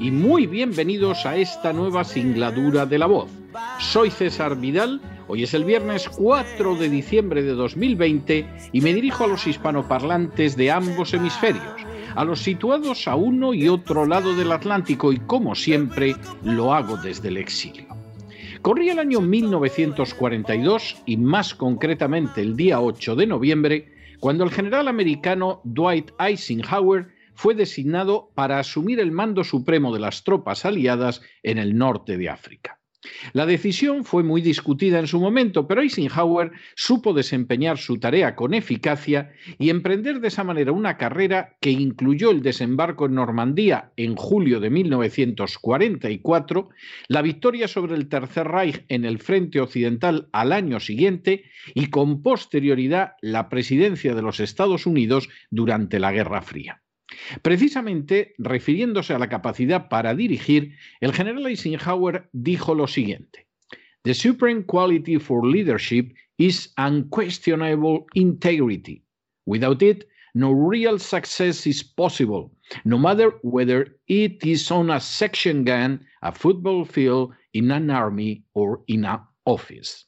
y muy bienvenidos a esta nueva singladura de la voz. Soy César Vidal, hoy es el viernes 4 de diciembre de 2020 y me dirijo a los hispanoparlantes de ambos hemisferios, a los situados a uno y otro lado del Atlántico y como siempre lo hago desde el exilio. Corría el año 1942 y más concretamente el día 8 de noviembre, cuando el general americano Dwight Eisenhower fue designado para asumir el mando supremo de las tropas aliadas en el norte de África. La decisión fue muy discutida en su momento, pero Eisenhower supo desempeñar su tarea con eficacia y emprender de esa manera una carrera que incluyó el desembarco en Normandía en julio de 1944, la victoria sobre el Tercer Reich en el frente occidental al año siguiente y con posterioridad la presidencia de los Estados Unidos durante la Guerra Fría. Precisamente, refiriéndose a la capacidad para dirigir, el general Eisenhower dijo lo siguiente: The supreme quality for leadership is unquestionable integrity. Without it, no real success is possible, no matter whether it is on a section gun, a football field, in an army or in an office.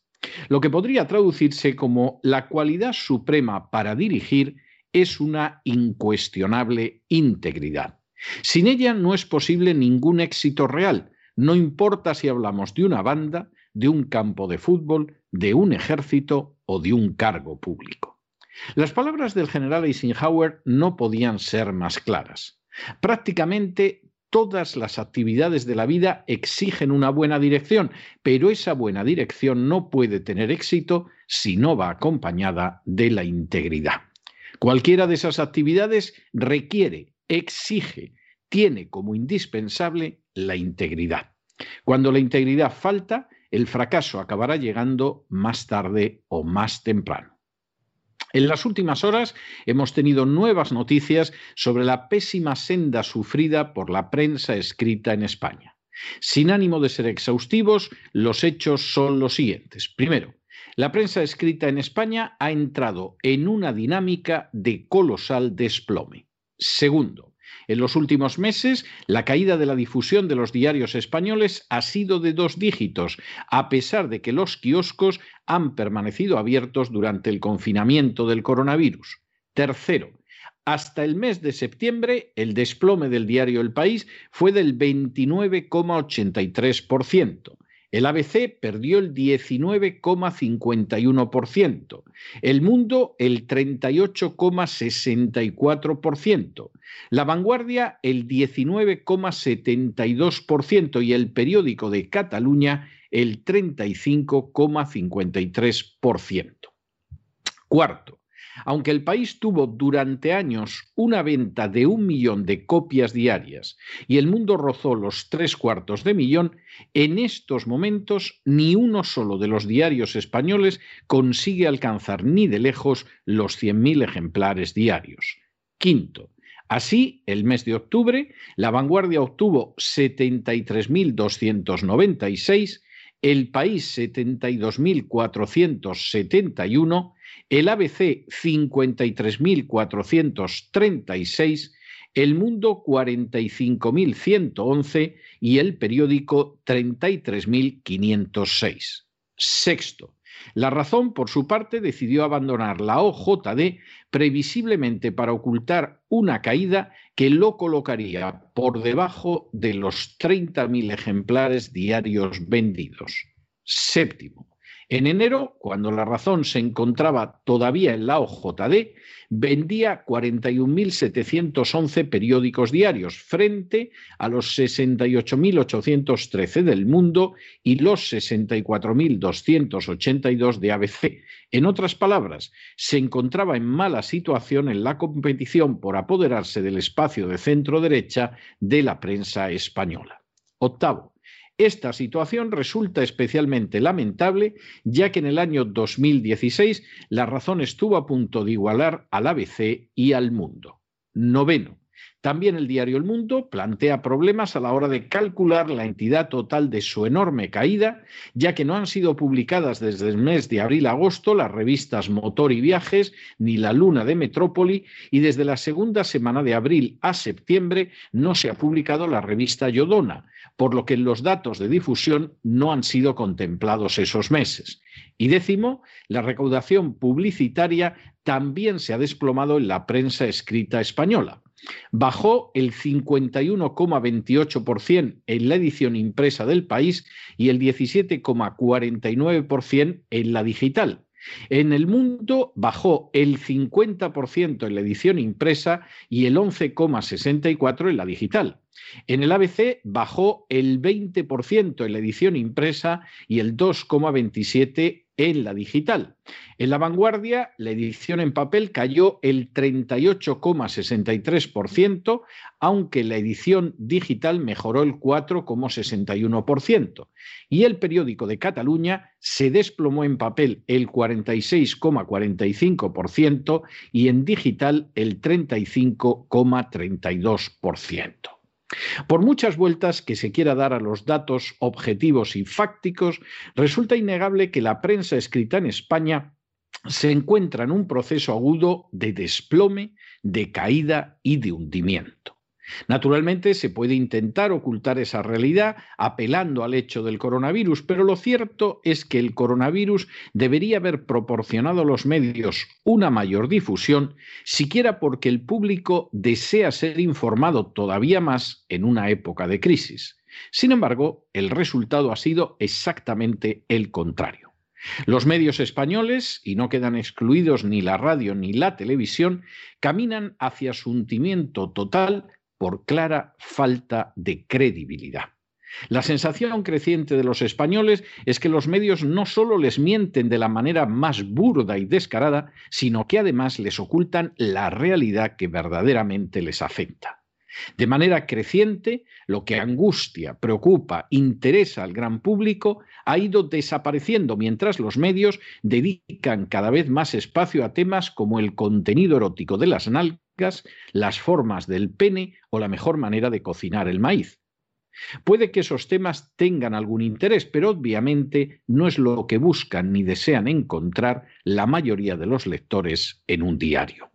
Lo que podría traducirse como la cualidad suprema para dirigir es una incuestionable integridad. Sin ella no es posible ningún éxito real, no importa si hablamos de una banda, de un campo de fútbol, de un ejército o de un cargo público. Las palabras del general Eisenhower no podían ser más claras. Prácticamente todas las actividades de la vida exigen una buena dirección, pero esa buena dirección no puede tener éxito si no va acompañada de la integridad. Cualquiera de esas actividades requiere, exige, tiene como indispensable la integridad. Cuando la integridad falta, el fracaso acabará llegando más tarde o más temprano. En las últimas horas hemos tenido nuevas noticias sobre la pésima senda sufrida por la prensa escrita en España. Sin ánimo de ser exhaustivos, los hechos son los siguientes. Primero, la prensa escrita en España ha entrado en una dinámica de colosal desplome. Segundo, en los últimos meses, la caída de la difusión de los diarios españoles ha sido de dos dígitos, a pesar de que los kioscos han permanecido abiertos durante el confinamiento del coronavirus. Tercero, hasta el mes de septiembre, el desplome del diario El País fue del 29,83%. El ABC perdió el 19,51%, el Mundo el 38,64%, la Vanguardia el 19,72% y el periódico de Cataluña el 35,53%. Cuarto, aunque el país tuvo durante años una venta de un millón de copias diarias y el mundo rozó los tres cuartos de millón, en estos momentos ni uno solo de los diarios españoles consigue alcanzar ni de lejos los 100.000 ejemplares diarios. Quinto, Así, el mes de octubre, la vanguardia obtuvo 73.296, el país 72.471 el ABC 53.436, El Mundo 45.111 y el periódico 33.506. Sexto, La razón, por su parte, decidió abandonar la OJD previsiblemente para ocultar una caída que lo colocaría por debajo de los 30.000 ejemplares diarios vendidos. Séptimo, en enero, cuando la razón se encontraba todavía en la OJD, vendía 41.711 periódicos diarios frente a los 68.813 del mundo y los 64.282 de ABC. En otras palabras, se encontraba en mala situación en la competición por apoderarse del espacio de centro derecha de la prensa española. Octavo, esta situación resulta especialmente lamentable ya que en el año 2016 la razón estuvo a punto de igualar al ABC y al mundo. Noveno. También el diario El Mundo plantea problemas a la hora de calcular la entidad total de su enorme caída, ya que no han sido publicadas desde el mes de abril-agosto las revistas Motor y Viajes ni La Luna de Metrópoli y desde la segunda semana de abril a septiembre no se ha publicado la revista Yodona, por lo que los datos de difusión no han sido contemplados esos meses. Y décimo, la recaudación publicitaria también se ha desplomado en la prensa escrita española. Bajó el 51,28% en la edición impresa del país y el 17,49% en la digital. En el mundo bajó el 50% en la edición impresa y el 11,64% en la digital. En el ABC bajó el 20% en la edición impresa y el 2,27% en la digital. En la vanguardia, la edición en papel cayó el 38,63%, aunque la edición digital mejoró el 4,61%. Y el periódico de Cataluña se desplomó en papel el 46,45% y en digital el 35,32%. Por muchas vueltas que se quiera dar a los datos objetivos y fácticos, resulta innegable que la prensa escrita en España se encuentra en un proceso agudo de desplome, de caída y de hundimiento. Naturalmente se puede intentar ocultar esa realidad apelando al hecho del coronavirus, pero lo cierto es que el coronavirus debería haber proporcionado a los medios una mayor difusión, siquiera porque el público desea ser informado todavía más en una época de crisis. Sin embargo, el resultado ha sido exactamente el contrario. Los medios españoles, y no quedan excluidos ni la radio ni la televisión, caminan hacia su hundimiento total por clara falta de credibilidad. La sensación creciente de los españoles es que los medios no solo les mienten de la manera más burda y descarada, sino que además les ocultan la realidad que verdaderamente les afecta. De manera creciente, lo que angustia, preocupa, interesa al gran público ha ido desapareciendo mientras los medios dedican cada vez más espacio a temas como el contenido erótico de las nalgas las formas del pene o la mejor manera de cocinar el maíz. Puede que esos temas tengan algún interés, pero obviamente no es lo que buscan ni desean encontrar la mayoría de los lectores en un diario.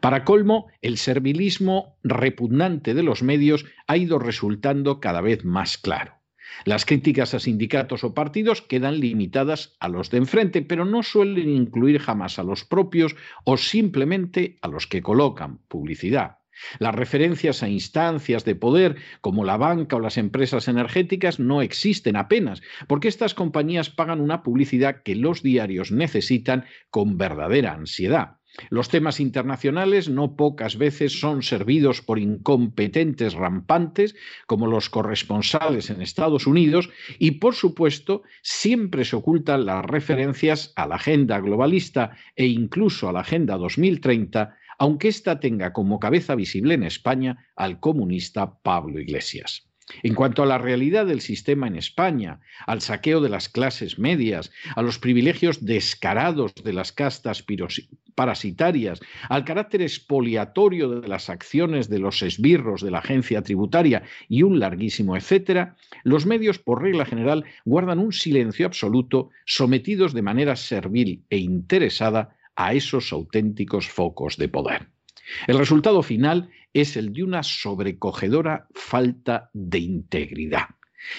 Para colmo, el servilismo repugnante de los medios ha ido resultando cada vez más claro. Las críticas a sindicatos o partidos quedan limitadas a los de enfrente, pero no suelen incluir jamás a los propios o simplemente a los que colocan publicidad. Las referencias a instancias de poder como la banca o las empresas energéticas no existen apenas, porque estas compañías pagan una publicidad que los diarios necesitan con verdadera ansiedad. Los temas internacionales no pocas veces son servidos por incompetentes rampantes como los corresponsales en Estados Unidos y, por supuesto, siempre se ocultan las referencias a la agenda globalista e incluso a la Agenda 2030, aunque ésta tenga como cabeza visible en España al comunista Pablo Iglesias. En cuanto a la realidad del sistema en España, al saqueo de las clases medias, a los privilegios descarados de las castas parasitarias, al carácter expoliatorio de las acciones de los esbirros de la agencia tributaria y un larguísimo etcétera, los medios por regla general guardan un silencio absoluto, sometidos de manera servil e interesada a esos auténticos focos de poder. El resultado final es el de una sobrecogedora falta de integridad.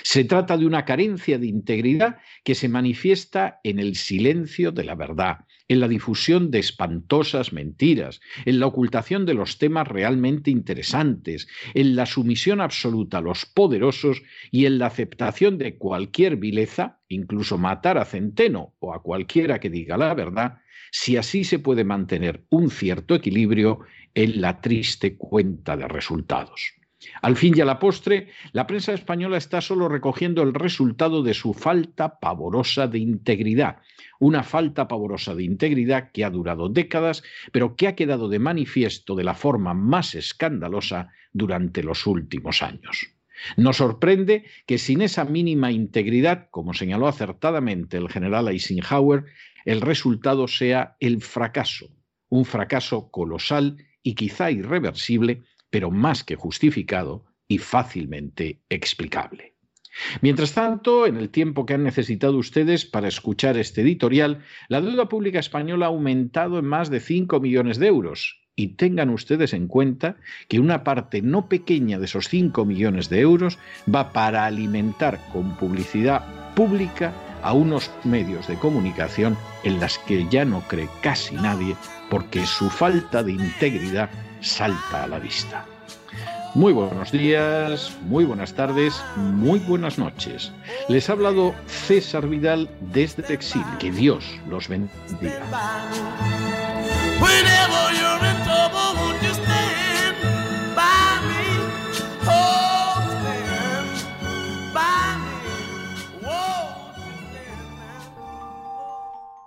Se trata de una carencia de integridad que se manifiesta en el silencio de la verdad, en la difusión de espantosas mentiras, en la ocultación de los temas realmente interesantes, en la sumisión absoluta a los poderosos y en la aceptación de cualquier vileza, incluso matar a Centeno o a cualquiera que diga la verdad, si así se puede mantener un cierto equilibrio en la triste cuenta de resultados. Al fin y a la postre, la prensa española está solo recogiendo el resultado de su falta pavorosa de integridad, una falta pavorosa de integridad que ha durado décadas, pero que ha quedado de manifiesto de la forma más escandalosa durante los últimos años. Nos sorprende que sin esa mínima integridad, como señaló acertadamente el general Eisenhower, el resultado sea el fracaso, un fracaso colosal y quizá irreversible pero más que justificado y fácilmente explicable. Mientras tanto, en el tiempo que han necesitado ustedes para escuchar este editorial, la deuda pública española ha aumentado en más de 5 millones de euros. Y tengan ustedes en cuenta que una parte no pequeña de esos 5 millones de euros va para alimentar con publicidad pública a unos medios de comunicación en las que ya no cree casi nadie porque su falta de integridad salta a la vista. Muy buenos días, muy buenas tardes, muy buenas noches. Les ha hablado César Vidal desde Texil. Que Dios los bendiga.